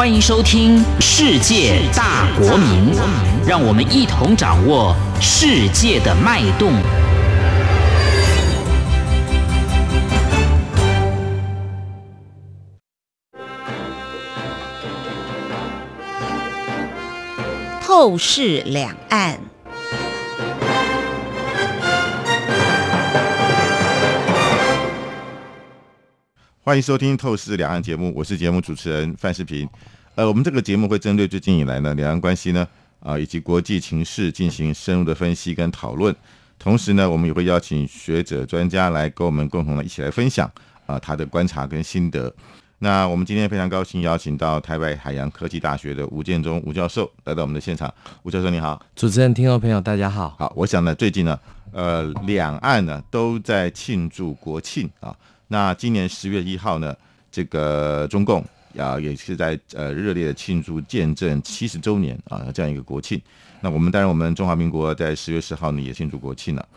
欢迎收听《世界大国民》，让我们一同掌握世界的脉动。透视两岸。欢迎收听《透视两岸》节目，我是节目主持人范世平。呃，我们这个节目会针对最近以来呢两岸关系呢啊以及国际情势进行深入的分析跟讨论，同时呢，我们也会邀请学者专家来跟我们共同的一起来分享啊他的观察跟心得。那我们今天非常高兴邀请到台北海洋科技大学的吴建中吴教授来到我们的现场。吴教授你好，主持人、听众朋友大家好。好，我想呢最近呢呃两岸呢都在庆祝国庆啊。那今年十月一号呢，这个中共啊也是在呃热烈的庆祝建政七十周年啊这样一个国庆。那我们当然我们中华民国在十月十号呢也庆祝国庆了。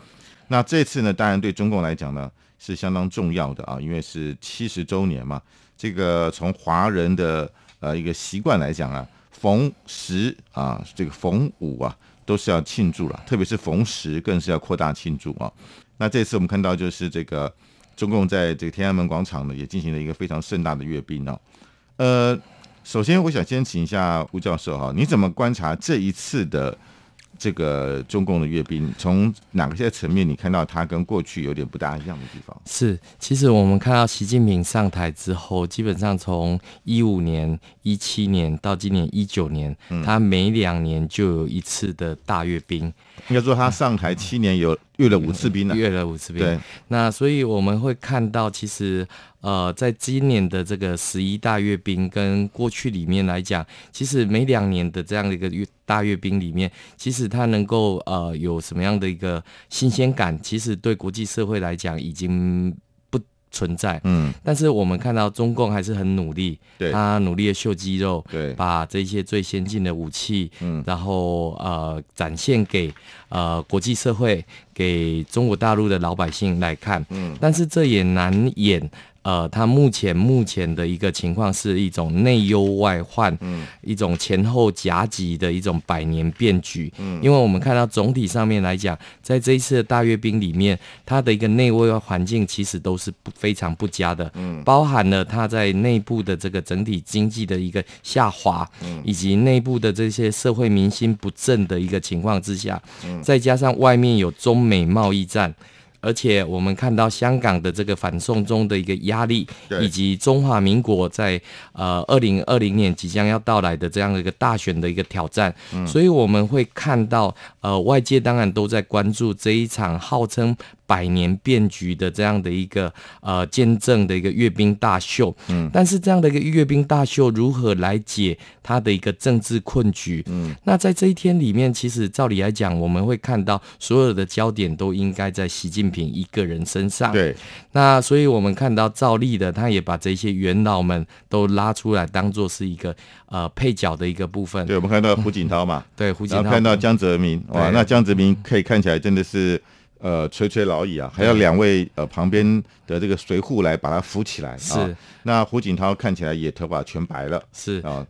那这次呢，当然对中共来讲呢是相当重要的啊，因为是七十周年嘛。这个从华人的呃一个习惯来讲啊，逢十啊这个逢五啊都是要庆祝了，特别是逢十更是要扩大庆祝啊。那这次我们看到就是这个。中共在这个天安门广场呢，也进行了一个非常盛大的阅兵哦。呃，首先我想先请一下吴教授哈，你怎么观察这一次的这个中共的阅兵？从哪个些层面你看到它跟过去有点不大一样的地方？是，其实我们看到习近平上台之后，基本上从一五年、一七年到今年一九年，他每两年就有一次的大阅兵。应该说他上台七年有。阅了五次兵了，阅了五次兵。对，那所以我们会看到，其实呃，在今年的这个十一大阅兵跟过去里面来讲，其实每两年的这样的一个阅大阅兵里面，其实他能够呃有什么样的一个新鲜感，其实对国际社会来讲已经。存在，嗯，但是我们看到中共还是很努力，对，他努力的秀肌肉，对，把这些最先进的武器，嗯，然后呃展现给呃国际社会，给中国大陆的老百姓来看，嗯，但是这也难掩。呃，它目前目前的一个情况是一种内忧外患，嗯，一种前后夹击的一种百年变局，嗯，因为我们看到总体上面来讲，在这一次的大阅兵里面，它的一个内外环境其实都是不非常不佳的，嗯，包含了它在内部的这个整体经济的一个下滑，嗯，以及内部的这些社会民心不振的一个情况之下，嗯，再加上外面有中美贸易战。而且我们看到香港的这个反送中的一个压力，以及中华民国在呃二零二零年即将要到来的这样的一个大选的一个挑战，所以我们会看到呃外界当然都在关注这一场号称。百年变局的这样的一个呃见证的一个阅兵大秀，嗯，但是这样的一个阅兵大秀如何来解他的一个政治困局？嗯，那在这一天里面，其实照理来讲，我们会看到所有的焦点都应该在习近平一个人身上。对，那所以我们看到赵立的，他也把这些元老们都拉出来，当做是一个呃配角的一个部分。对，我们看到胡锦涛嘛，对，胡锦涛看到江泽民，哇，那江泽民可以看起来真的是。呃，垂垂老矣啊，还要两位呃旁边的这个随护来把他扶起来。是，那胡锦涛看起来也头发全白了。是啊，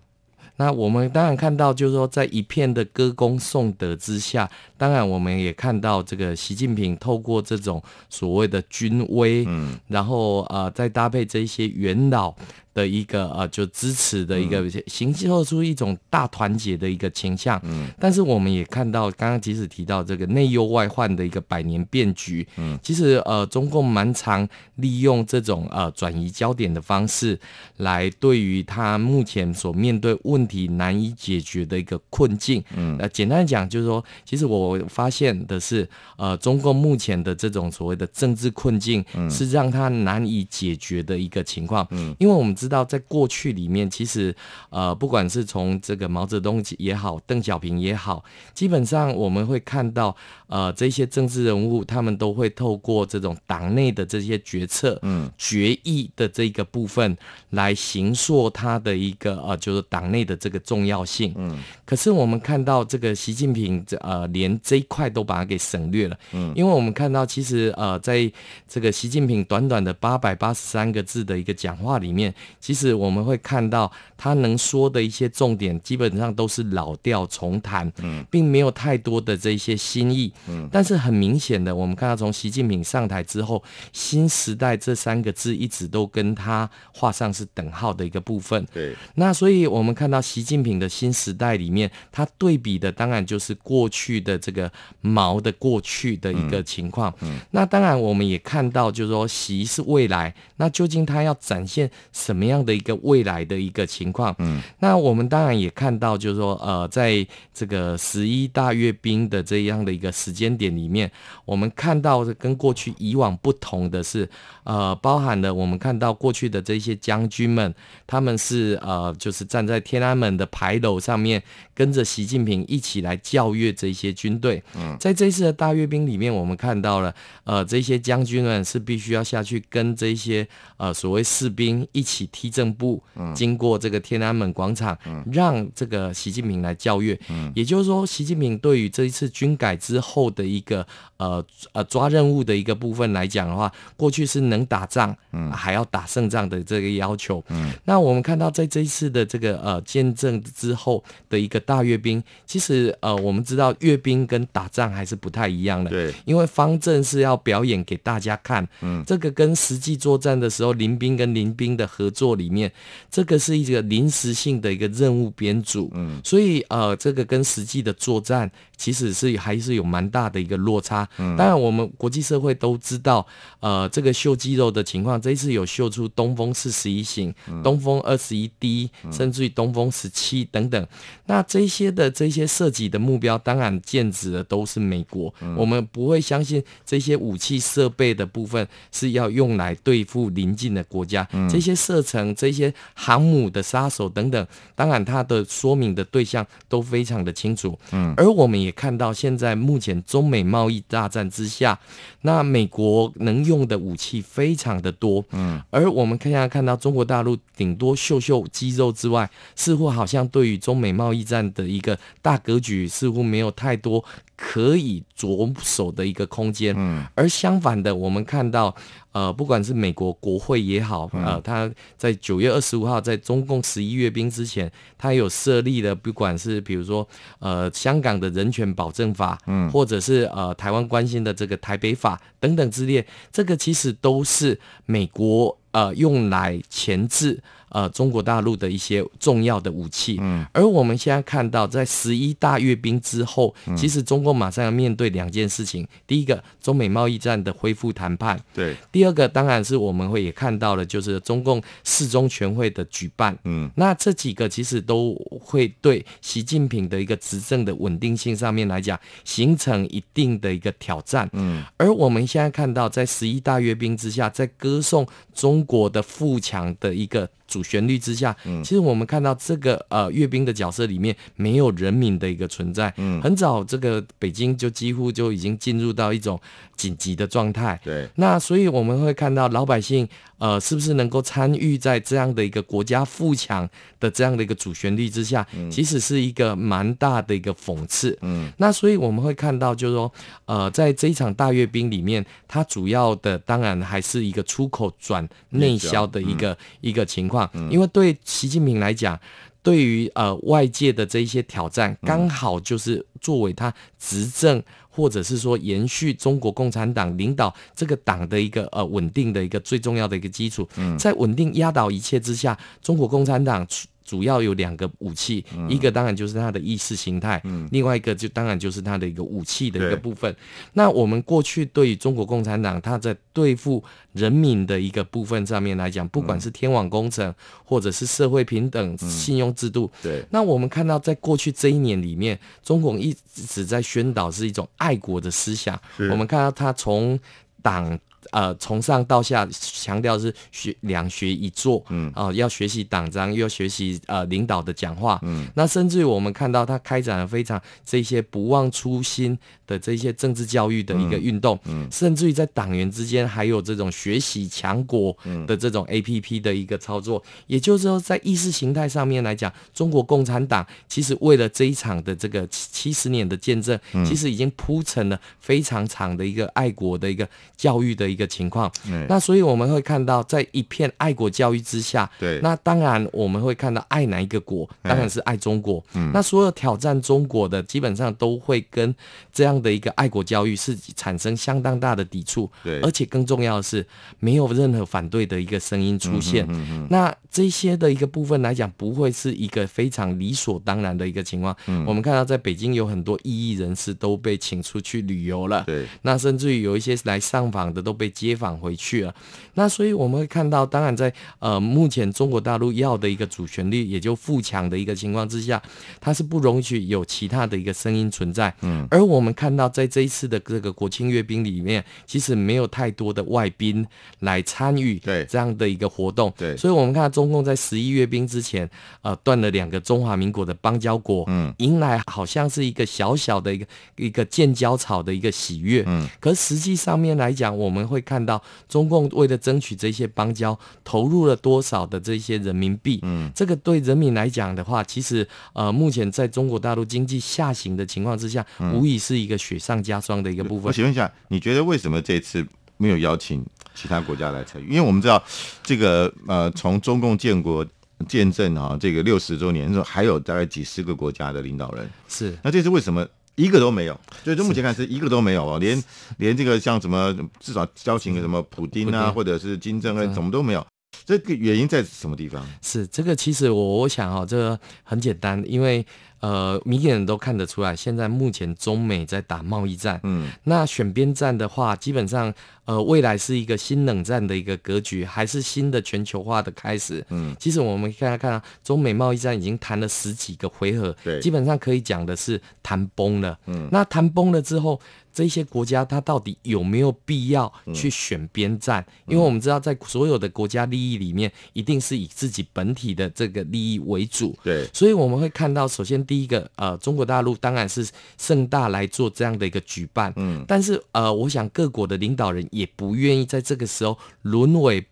那我们当然看到，就是说在一片的歌功颂德之下，当然我们也看到这个习近平透过这种所谓的军威，嗯，然后呃再搭配这一些元老。的一个呃，就支持的一个形塑出一种大团结的一个倾向。嗯，但是我们也看到，刚刚即使提到这个内忧外患的一个百年变局。嗯，其实呃，中共蛮常利用这种呃转移焦点的方式，来对于他目前所面对问题难以解决的一个困境。嗯，呃，简单的讲就是说，其实我发现的是，呃，中共目前的这种所谓的政治困境，是让他难以解决的一个情况。嗯，因为我们。知道在过去里面，其实呃，不管是从这个毛泽东也好，邓小平也好，基本上我们会看到，呃，这些政治人物他们都会透过这种党内的这些决策、嗯，决议的这个部分来形塑他的一个呃，就是党内的这个重要性。嗯，可是我们看到这个习近平这呃，连这一块都把它给省略了。嗯，因为我们看到其实呃，在这个习近平短短的八百八十三个字的一个讲话里面。其实我们会看到他能说的一些重点，基本上都是老调重弹，嗯，并没有太多的这些新意，嗯，但是很明显的，我们看到从习近平上台之后，新时代这三个字一直都跟他画上是等号的一个部分，对，那所以我们看到习近平的新时代里面，他对比的当然就是过去的这个毛的过去的一个情况，嗯，那当然我们也看到，就是说习是未来，那究竟他要展现什么样的一个未来的一个情况？嗯，那我们当然也看到，就是说，呃，在这个十一大阅兵的这样的一个时间点里面，我们看到跟过去以往不同的是，呃，包含了我们看到过去的这些将军们，他们是呃，就是站在天安门的牌楼上面，跟着习近平一起来教阅这些军队。嗯，在这次的大阅兵里面，我们看到了，呃，这些将军们是必须要下去跟这些呃所谓士兵一起踢正步，经过这个天安门广场，让这个习近平来教阅。嗯，也就是说，习近平对于这一次军改之后的一个呃呃抓任务的一个部分来讲的话，过去是能打仗，嗯，还要打胜仗的这个要求。嗯，那我们看到在这一次的这个呃见证之后的一个大阅兵，其实呃我们知道阅兵跟打仗还是不太一样的。对，因为方阵是要表演给大家看，嗯，这个跟实际作战的时候临兵跟临兵的合作里面，这个是一个临时性的一个任务编组，嗯，所以呃这个跟实际的作战其实是还是有蛮大的一个落差。嗯，当然我们国际社会都知道，呃这个秀肌肉的情况，这一次有秀出东风四十一型、东风二十一 D，甚至于东风十七等等。那这些的这些设计的目标，当然剑指的都是美国。我们不会相信这些武器设备的部分是要用来对付邻近的国家。这些射程、这些航母的杀手等等，当然它的说明的对象都非常的清楚。嗯，而我们也看到，现在目前中美贸易大战之下，那美国能用的武器非常的多。嗯，而我们看下看到中国大陆顶多秀秀肌肉之外，似乎好像对于中美贸易战的一个大格局，似乎没有太多。可以着手的一个空间，嗯，而相反的，我们看到，呃，不管是美国国会也好，呃，他在九月二十五号在中共十一阅兵之前，他有设立的，不管是比如说，呃，香港的人权保证法，嗯，或者是呃台湾关心的这个台北法等等之列，这个其实都是美国呃用来钳制。呃，中国大陆的一些重要的武器，嗯，而我们现在看到，在十一大阅兵之后，其实中共马上要面对两件事情：第一个，中美贸易战的恢复谈判；对，第二个，当然是我们会也看到了，就是中共四中全会的举办，嗯，那这几个其实都会对习近平的一个执政的稳定性上面来讲，形成一定的一个挑战，嗯，而我们现在看到，在十一大阅兵之下，在歌颂中国的富强的一个。主旋律之下，其实我们看到这个呃阅兵的角色里面没有人民的一个存在。嗯，很早这个北京就几乎就已经进入到一种紧急的状态。对，那所以我们会看到老百姓呃是不是能够参与在这样的一个国家富强的这样的一个主旋律之下，其实是一个蛮大的一个讽刺。嗯，那所以我们会看到就是说呃在这一场大阅兵里面，它主要的当然还是一个出口转内销的一个一个情况。因为对习近平来讲，对于呃外界的这一些挑战，刚好就是作为他执政或者是说延续中国共产党领导这个党的一个呃稳定的一个最重要的一个基础。在稳定压倒一切之下，中国共产党。主要有两个武器，一个当然就是它的意识形态，另外一个就当然就是它的一个武器的一个部分。那我们过去对于中国共产党，它在对付人民的一个部分上面来讲，不管是天网工程，或者是社会平等、信用制度，对。那我们看到在过去这一年里面，中共一直在宣导是一种爱国的思想。我们看到他从党。呃，从上到下强调是学两学一做，嗯，哦，要学习党章，又要学习呃领导的讲话，嗯，那甚至于我们看到他开展了非常这些不忘初心的这些政治教育的一个运动，嗯，甚至于在党员之间还有这种学习强国的这种 A P P 的一个操作，也就是说，在意识形态上面来讲，中国共产党其实为了这一场的这个七十年的见证，其实已经铺成了非常长的一个爱国的一个教育的。一个情况。嗯那所以我们会看到，在一片爱国教育之下，对那当然我们会看到爱哪一个国，哎当然是爱中国。嗯那所有挑战中国的，基本上都会跟这样的一个爱国教育是产生相当大的抵触。对而且更重要的是，没有任何反对的一个声音出现。嗯嗯那这些的一个部分来讲，不会是一个非常理所当然的一个情况。嗯我们看到在北京有很多异议人士都被请出去旅游了。对，那甚至于有一些来上访的都被接返回去了。那所以我们会看到，当然在呃目前中国大陆要的一个主旋律，也就富强的一个情况之下，它是不容许有其他的一个声音存在。嗯，而我们看到在这一次的这个国庆阅兵里面，其实没有太多的外宾来参与对这样的一个活动。对所以我们看到中共在十一阅兵之前，呃，断了两个中华民国的邦交国，嗯，迎来好像是一个小小的一个一个建交草的一个喜悦，嗯，可实际上面来讲，我们会看到中共为了争取这些邦交，投入了多少的这些人民币，嗯，这个对人民来讲的话，其实呃，目前在中国大陆经济下行的情况之下，无疑是一个雪上加霜的一个部分。我请问一下，你觉得为什么这次没有邀请其他国家来参与？因为我们知道这个呃，从中共建国见证啊，这个六十周年的时候，还有大概几十个国家的领导人，是。那这次为什么一个都没有？就就目前看是一个都没有哦，连连这个像什么至少交情什么普丁啊，或者是金正恩，嗯什么都没有。这个原因在什么地方？是，这个其实我我想哈、这个很简单，因为呃，明眼人都看得出来，现在目前中美在打贸易战，嗯，那选边站的话，基本上呃，未来是一个新冷战的一个格局，还是新的全球化的开始。嗯，其实我们看看啊，中美贸易战已经谈了十几个回合，对。基本上可以讲的是谈崩了。嗯。那谈崩了之后，这些国家它到底有没有必要去选边站？因为我们知道，在所有的国家利益里面，一定是以自己本体的这个利益为主。对，所以我们会看到，首先第一个，呃，中国大陆当然是盛大来做这样的一个举办，嗯，但是呃，我想各国的领导人也不愿意在这个时候沦为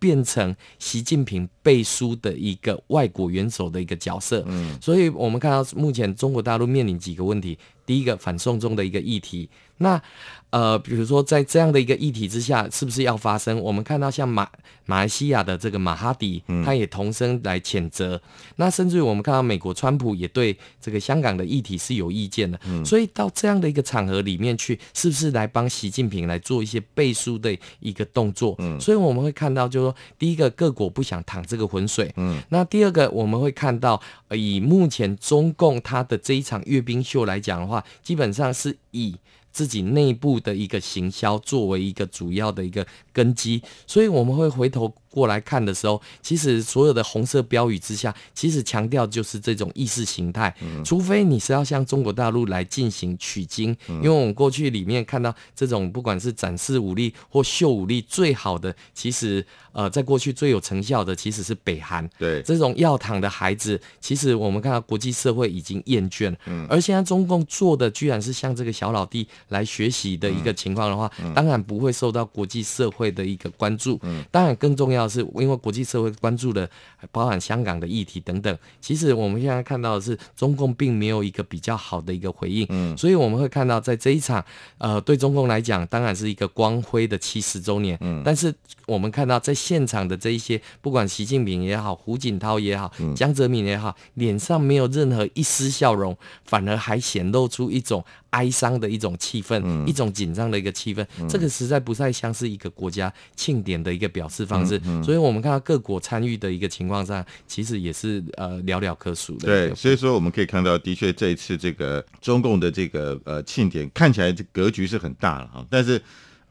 变成习近平背书的一个外国元首的一个角色，嗯，所以我们看到目前中国大陆面临几个问题，第一个反送中的一个议题，那呃，比如说在这样的一个议题之下，是不是要发生？我们看到像马马来西亚的这个马哈迪，他也同声来谴责。那甚至于我们看到美国川普也对这个香港的议题是有意见的。嗯所以到这样的一个场合里面去，是不是来帮习近平来做一些背书的一个动作？嗯所以我们会看到，就是说，第一个各国不想躺这个浑水。嗯，那第二个我们会看到，呃以目前中共它的这一场阅兵秀来讲的话，基本上是以自己内部的一个行销作为一个主要的一个根基，所以我们会回头过来看的时候，其实所有的红色标语之下，其实强调就是这种意识形态，除非你是要向中国大陆来进行取经，因为我们过去里面看到这种不管是展示武力或秀武力最好的，其实呃在过去最有成效的其实是北韩，对，这种要躺的孩子，其实我们看到国际社会已经厌倦了，嗯。而现在中共做的居然是像这个小老弟来学习的一个情况的话，当然不会受到国际社会的一个关注。嗯。当然更重要的是，因为国际社会关注的包含香港的议题等等，其实我们现在看到的是中共并没有一个比较好的一个回应，嗯。所以我们会看到在这一场，呃，对中共来讲，当然是一个光辉的七十周年，嗯。但是我们看到在现场的这一些，不管习近平也好，胡锦涛也好，嗯。江泽民也好，脸上没有任何一丝笑容，反而还显露出一种哀伤的一种气氛，嗯一种紧张的一个气氛。这个实在不太像是一个国家庆典的一个表示方式。嗯所以我们看到各国参与的一个情况上，其实也是呃寥寥可数的。对，所以说我们可以看到，的确这一次这个中共的这个呃庆典看起来这格局是很大了哈，但是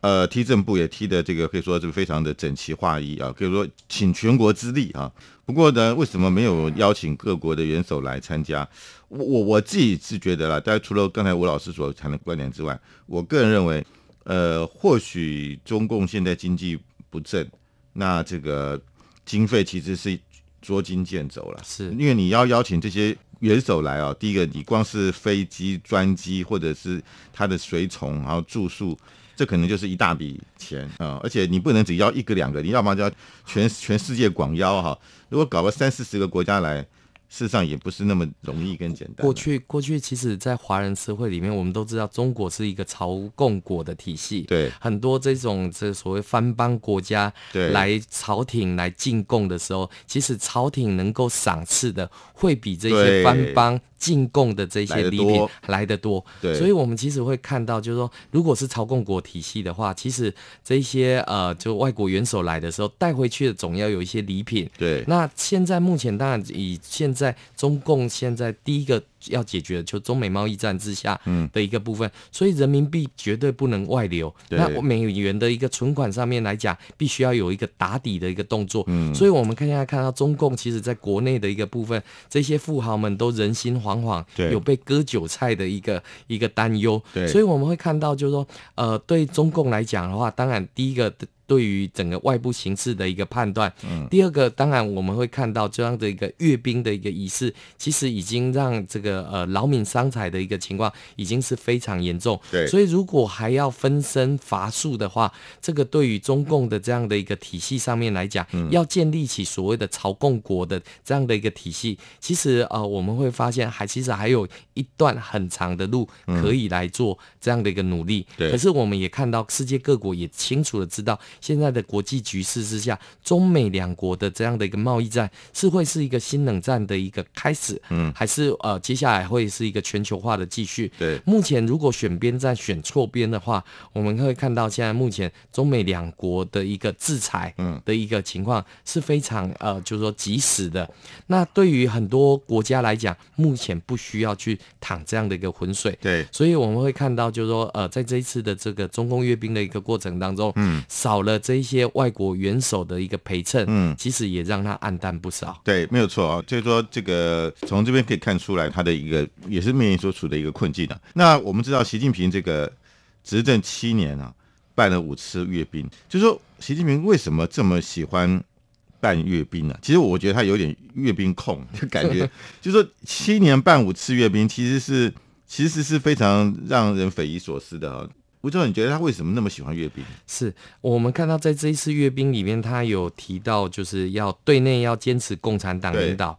呃踢正步也踢的这个可以说是非常的整齐划一啊，可以说请全国之力啊。不过呢，为什么没有邀请各国的元首来参加？我我我自己是觉得啦，大家除了刚才吴老师所谈的观点之外，我个人认为，呃，或许中共现在经济不振，那这个经费其实是捉襟见肘了。是因为你要邀请这些元首来啊，第一个你光是飞机、专机或者是他的随从，然后住宿，这可能就是一大笔钱啊、而且你不能只要一个两个，你要么就要全全世界广邀哈、如果搞个三四十个国家来，事实上也不是那么容易跟简单。过去过去，其实，在华人社会里面，我们都知道中国是一个朝贡国的体系，对很多这种这所谓藩邦国家对来朝廷来进贡的时候，其实朝廷能够赏赐的会比这些对藩邦进贡的这些礼品来得多。对所以我们其实会看到，就是说，如果是朝贡国体系的话，其实这些呃，就外国元首来的时候带回去的总要有一些礼品。对那现在目前当然以现在中共现在第一个要解决的就中美贸易战之下的一个部分，所以人民币绝对不能外流。那美元的一个存款上面来讲，必须要有一个打底的一个动作。嗯所以我们看现在看到中共其实在国内的一个部分，这些富豪们都人心惶惶，对有被割韭菜的一个一个担忧。对所以我们会看到就是说，呃，对中共来讲的话，当然第一个。对于整个外部形势的一个判断，嗯。第二个当然我们会看到这样的一个阅兵的一个仪式，其实已经让这个呃劳民伤财的一个情况已经是非常严重。对。所以如果还要分身乏术的话，这个对于中共的这样的一个体系上面来讲，嗯。要建立起所谓的朝贡国的这样的一个体系，其实呃我们会发现还其实还有一段很长的路可以来做这样的一个努力。对。可是我们也看到世界各国也清楚的知道，现在的国际局势之下，中美两国的这样的一个贸易战是会是一个新冷战的一个开始，嗯还是呃接下来会是一个全球化的继续？对目前如果选边站选错边的话，我们会看到现在目前中美两国的一个制裁嗯的一个情况是非常呃，就是说及时的。那对于很多国家来讲，目前不需要去淌这样的一个浑水。对所以我们会看到，就是说，呃，在这一次的这个中共阅兵的一个过程当中，嗯，少了这一些外国元首的一个陪衬，嗯其实也让他暗淡不少。对，没有错啊。就是说，这个从这边可以看出来，他的一个也是面临所处的一个困境啊。那我们知道，习近平这个执政七年啊，办了五次阅兵，就是说，习近平为什么这么喜欢办阅兵呢、其实我觉得他有点阅兵控，就感觉 就是说七年办五次阅兵，其实是其实是非常让人匪夷所思的啊。吴总，你觉得他为什么那么喜欢阅兵？是我们看到在这一次阅兵里面，他有提到，就是要对内要坚持共产党领导，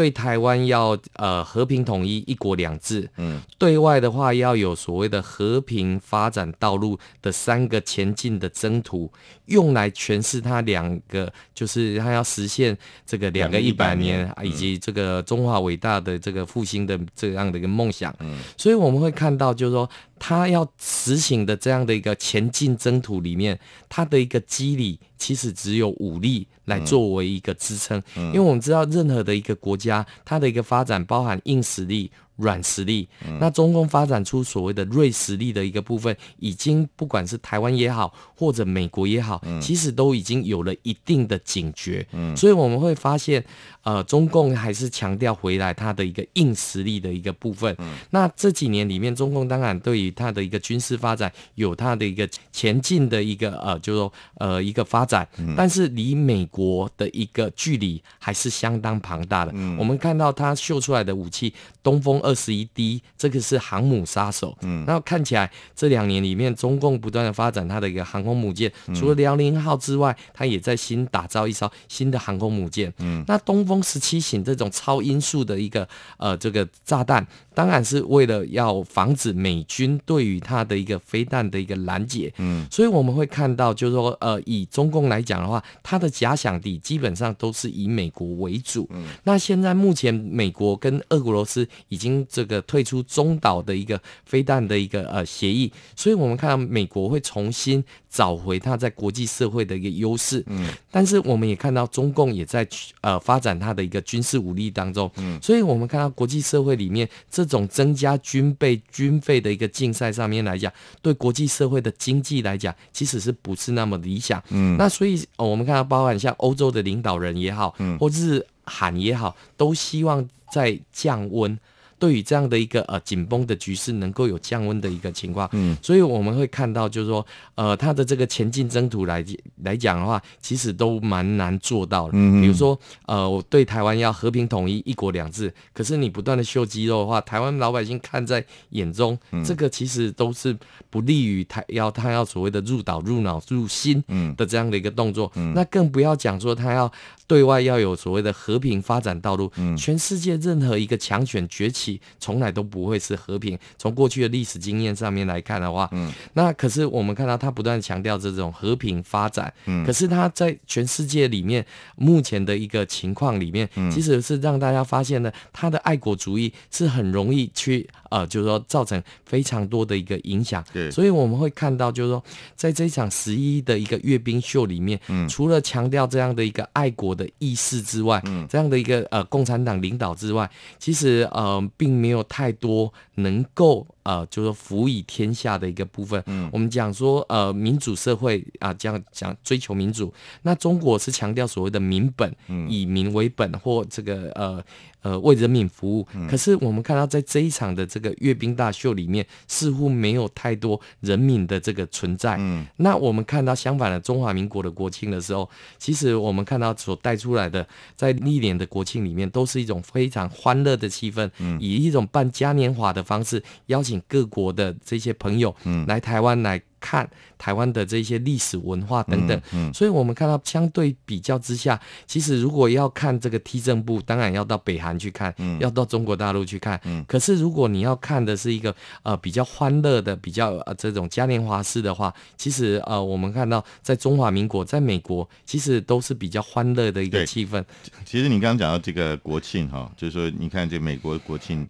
对台湾要呃和平统一、一国两制，嗯，对外的话要有所谓的和平发展道路的三个前进的征途，用来诠释他两个，就是他要实现这个两个一百年两个100年以及这个中华伟大的这个复兴的这样的一个梦想。嗯所以我们会看到，就是说他要实行的这样的一个前进征途里面，他的一个机理其实只有武力来作为一个支撑，因为我们知道任何的一个国家，它的一个发展包含硬实力。软实力，那中共发展出所谓的锐实力的一个部分，已经不管是台湾也好，或者美国也好，其实都已经有了一定的警觉。所以我们会发现，呃，中共还是强调回来它的一个硬实力的一个部分。那这几年里面，中共当然对于它的一个军事发展有它的一个前进的一个呃，就是说呃一个发展，但是离美国的一个距离还是相当庞大的。我们看到它秀出来的武器“东风二十一 D”，这个是航母杀手。嗯，然后看起来这两年里面，中共不断的发展它的一个航空母舰，除了辽宁号之外，它也在新打造一艘新的航空母舰。嗯，那东风十七型这种超音速的一个呃这个炸弹，当然是为了要防止美军对于它的一个飞弹的一个拦截。嗯，所以我们会看到，就是说呃，以中共来讲的话，它的假想敌基本上都是以美国为主。嗯，那现在目前美国跟俄罗斯已经这个退出中岛的一个飞弹的一个呃协议，所以我们看到美国会重新找回它在国际社会的一个优势。嗯，但是我们也看到中共也在呃发展它的一个军事武力当中。嗯，所以我们看到国际社会里面这种增加军备军费的一个竞赛上面来讲，对国际社会的经济来讲，其实是不是那么理想？嗯，那所以、呃我们看到包含像欧洲的领导人也好，嗯，或是韩也好，都希望在降温。对于这样的一个呃紧绷的局势能够有降温的一个情况。嗯，所以我们会看到，就是说，呃，它的这个前进征途来来讲的话，其实都蛮难做到的。嗯比如说，呃，我对台湾要和平统一、一国两制，可是你不断的秀肌肉的话，台湾老百姓看在眼中，嗯这个其实都是不利于台要他要所谓的入岛、入脑、入心嗯的这样的一个动作。那更不要讲说他要对外要有所谓的和平发展道路。嗯全世界任何一个强权崛起，从来都不会是和平。从过去的历史经验上面来看的话，嗯那可是我们看到他不断强调这种和平发展，嗯可是他在全世界里面目前的一个情况里面，嗯其实是让大家发现呢他的爱国主义是很容易去呃，就是说造成非常多的一个影响。对所以我们会看到，就是说在这一场十一的一个阅兵秀里面，嗯除了强调这样的一个爱国的意识之外，嗯这样的一个呃共产党领导之外，其实呃并没有太多能够呃就是说辅以天下的一个部分。嗯我们讲说呃民主社会啊，这样讲追求民主，那中国是强调所谓的民本，嗯以民为本或这个呃。呃，为人民服务。嗯可是我们看到，在这一场的这个阅兵大秀里面，似乎没有太多人民的这个存在。嗯那我们看到相反的中华民国的国庆的时候，其实我们看到所带出来的，在历年的国庆里面，都是一种非常欢乐的气氛，嗯以一种办嘉年华的方式，邀请各国的这些朋友嗯来台湾来看台湾的这些历史文化等等。嗯所以我们看到相对比较之下，其实如果要看这个踢正部，当然要到北韩去看，嗯要到中国大陆去看。嗯可是如果你要看的是一个呃比较欢乐的、比较呃这种嘉年华式的话，其实呃我们看到在中华民国、在美国，其实都是比较欢乐的一个气氛。其实你刚刚讲到这个国庆哈，就是说你看这美国国庆，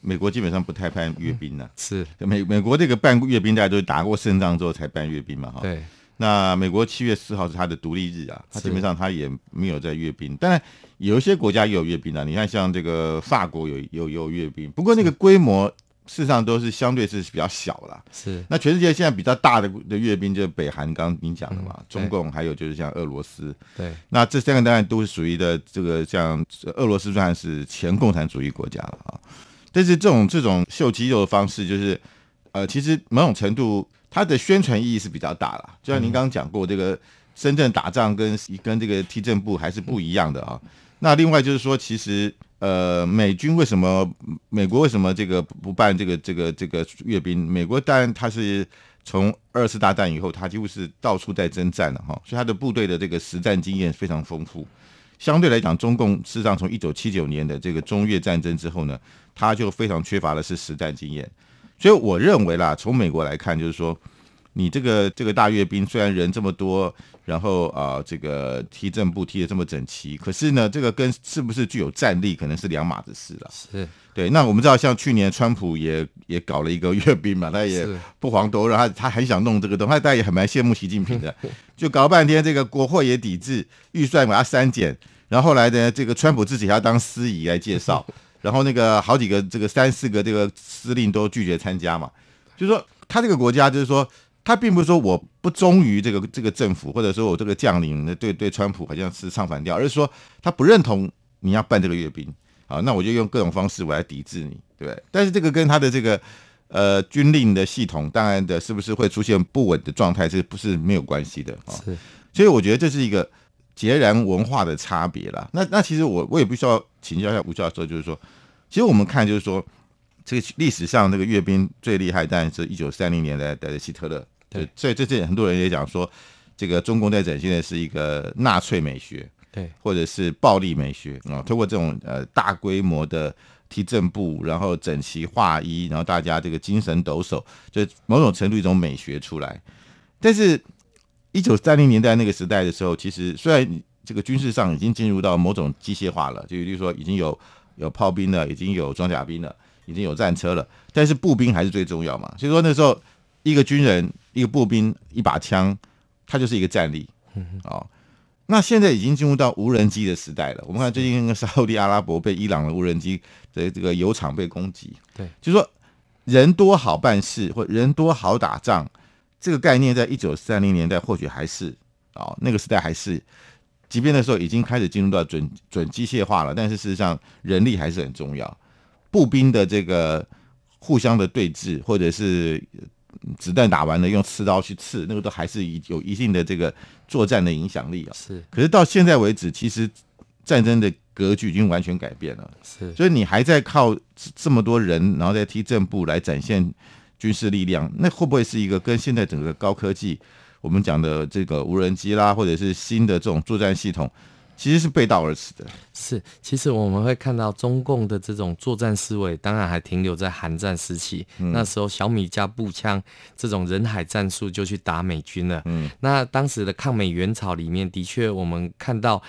美国基本上不太办阅兵的、是。美美国这个办阅兵，大家都是打过胜仗之后才办阅兵嘛哈。对，那美国七月四号是他的独立日啊，他基本上他也没有在阅兵，当然有一些国家也有阅兵啊，你看像这个法国有有有阅兵，不过那个规模事实上都是相对是比较小了。是。那全世界现在比较大的的阅兵就是北韩，刚刚您讲的嘛，嗯中共还有就是像俄罗斯，对，那这三个当然都是属于的这个像俄罗斯算是前共产主义国家了啊。但是这种这种秀肌肉的方式，就是呃，其实某种程度它的宣传意义是比较大了。就像您刚刚讲过，这个深圳打仗跟跟这个踢正步还是不一样的啊。那另外就是说，其实呃，美军为什么美国为什么这个不办这个这个这个阅兵？美国当然它是从二次大战以后，它几乎是到处在征战了哈，所以它的部队的这个实战经验非常丰富。相对来讲，中共事实上从一九七九年的这个中越战争之后呢，它就非常缺乏的是实战经验。所以我认为啦，从美国来看，就是说，你这个这个大阅兵虽然人这么多，然后啊、呃这个踢正步踢的这么整齐，可是呢，这个跟是不是具有战力，可能是两码子事了。是对，那我们知道，像去年川普也也搞了一个阅兵嘛，他也不遑多让，他他很想弄这个东西，他大家也很蛮羡慕习近平的，就搞了半天，这个国会也抵制，预算把它删减，然后后来呢，这个川普自己还要当司仪来介绍，然后那个好几个这个三四个这个司令都拒绝参加嘛，就是说他这个国家就是说。他并不是说我不忠于这个这个政府，或者说我这个将领呢对对川普好像是唱反调，而是说他不认同你要办这个阅兵，啊，那我就用各种方式我来抵制你，对不对？但是这个跟他的这个呃军令的系统，当然的是不是会出现不稳的状态，这不是没有关系的啊。是所以我觉得这是一个截然文化的差别啦。那那其实我我也必须要请教一下吴教授，就是说，其实我们看就是说，这个历史上这个阅兵最厉害，当然是一九三零年代的希特勒。对，所以这这很多人也讲说，这个中共在展现的是一个纳粹美学。对或者是暴力美学啊，通过这种呃大规模的踢正步，然后整齐划一，然后大家这个精神抖擞，就某种程度一种美学出来。但是，一九三零年代那个时代的时候，其实虽然这个军事上已经进入到某种机械化了，就比如说已经有有炮兵了，已经有装甲兵了，已经有战车了，但是步兵还是最重要嘛。所以说那时候一个军人、一个步兵、一把枪，它就是一个战力。哦，那现在已经进入到无人机的时代了。我们看最近那个沙特阿拉伯被伊朗的无人机的这个油厂被攻击，对，就是说人多好办事，或人多好打仗，这个概念在一九三零年代或许还是哦，那个时代还是，即便那时候已经开始进入到准准机械化了，但是事实上人力还是很重要。步兵的这个互相的对峙，或者是子弹打完了用刺刀去刺，那个都还是有一定的这个作战的影响力啊。是可是到现在为止，其实战争的格局已经完全改变了。是所以你还在靠这这么多人，然后再踢正步来展现军事力量，那会不会是一个跟现在整个高科技，我们讲的这个无人机啦，或者是新的这种作战系统，其实是背道而驰的？是，其实我们会看到中共的这种作战思维，当然还停留在韩战时期。那时候小米加步枪这种人海战术就去打美军了。嗯，那当时的抗美援朝里面，的确我们看到，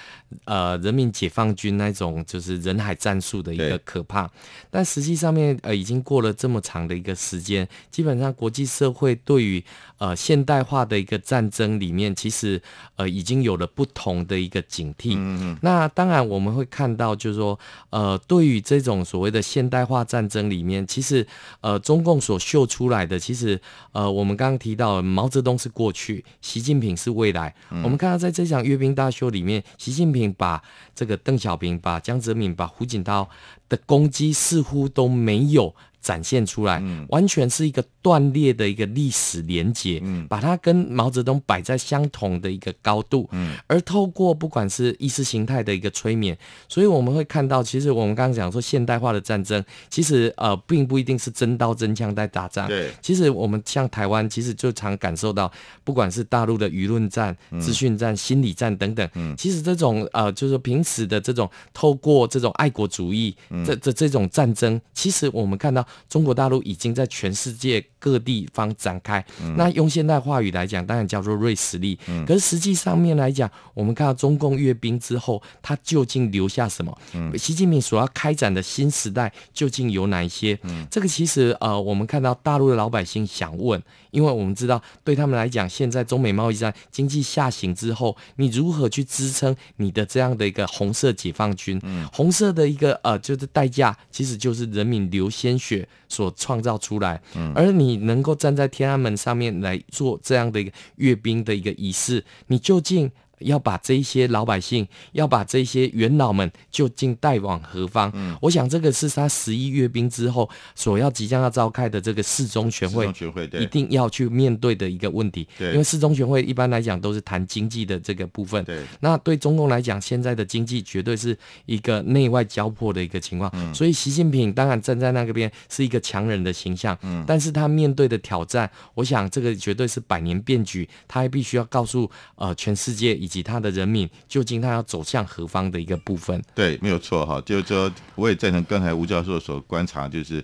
呃，人民解放军那种就是人海战术的一个可怕。但实际上面，呃，已经过了这么长的一个时间，基本上国际社会对于呃现代化的一个战争里面，其实呃已经有了不同的一个警惕。嗯嗯嗯那当然我们会看到，就是说，呃，对于这种所谓的现代化战争里面，其实呃中共所秀出来的，其实呃我们刚刚提到毛泽东是过去，习近平是未来。我们看到在这场阅兵大秀里面，习近平把这个邓小平、把江泽民、把胡锦涛的攻击似乎都没有。展现出来，完全是一个断裂的一个历史连结，把它跟毛泽东摆在相同的一个高度，而透过不管是意识形态的一个催眠，所以我们会看到，其实我们刚刚讲说现代化的战争，其实呃并不一定是真刀真枪在打仗，对。其实我们像台湾，其实就常感受到，不管是大陆的舆论战、资讯战、心理战等等，其实这种呃，就是平时的这种透过这种爱国主义，这这这种战争，其实我们看到中国大陆已经在全世界各地方展开。那用现代话语来讲，当然叫做瑞士力。可是实际上面来讲，我们看到中共阅兵之后，它究竟留下什么？习近平所要开展的新时代究竟有哪一些？这个其实呃，我们看到大陆的老百姓想问，因为我们知道对他们来讲，现在中美贸易战经济下行之后，你如何去支撑你的这样的一个红色解放军？红色的一个呃，就是代价，其实就是人民流鲜血所创造出来。而你能够站在天安门上面来做这样的一个阅兵的一个仪式，你究竟？要把这一些老百姓，要把这些元老们究竟带往何方？嗯我想这个是他十一阅兵之后所要即将要召开的这个四中全会一定要去面对的一个问题。对因为四中全会一般来讲都是谈经济的这个部分。对那对中共来讲，现在的经济绝对是一个内外交迫的一个情况。所以习近平当然站在那个边是一个强人的形象，嗯但是他面对的挑战，我想这个绝对是百年变局，他还必须要告诉呃全世界以及他的人民，究竟他要走向何方的一个部分。对，没有错哈。就是说，我也赞成刚才吴教授所观察，就是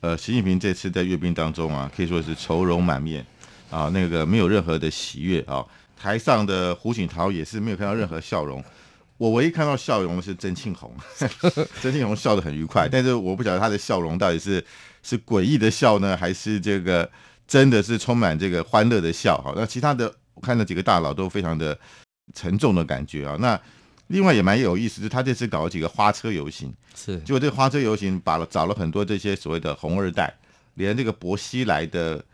呃，习近平这次在阅兵当中啊，可以说是愁容满面啊，那个没有任何的喜悦啊。台上的胡锦涛也是没有看到任何笑容。我唯一看到笑容的是曾庆红，曾庆红笑得很愉快，但是我不晓得他的笑容到底是是诡异的笑呢，还是这个真的是充满这个欢乐的笑哈。那其他的我看那几个大佬都非常的沉重的感觉啊。那另外也蛮有意思，就是他这次搞了几个花车游行，是结果这个花车游行把了找了很多这些所谓的红二代，连这个薄熙来的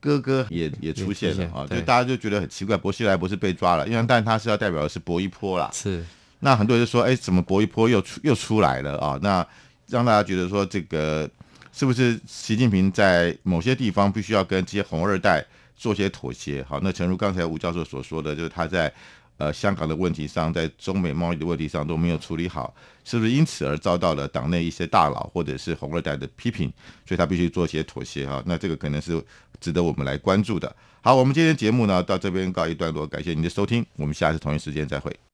哥哥也也出现了啊，就大家就觉得很奇怪，薄熙来不是被抓了，因为但他是要代表的是薄一波啦，是那很多人就说，哎，怎么薄一波又出又出来了啊？那让大家觉得说，这个是不是习近平在某些地方必须要跟这些红二代做些妥协？好，那诚如刚才吴教授所说的，就是他在呃香港的问题上，在中美贸易的问题上都没有处理好，是不是因此而遭到了党内一些大佬或者是红二代的批评？所以他必须做一些妥协哈。那这个可能是值得我们来关注的。好，我们今天节目呢到这边告一段落，感谢您的收听，我们下次同一时间再会。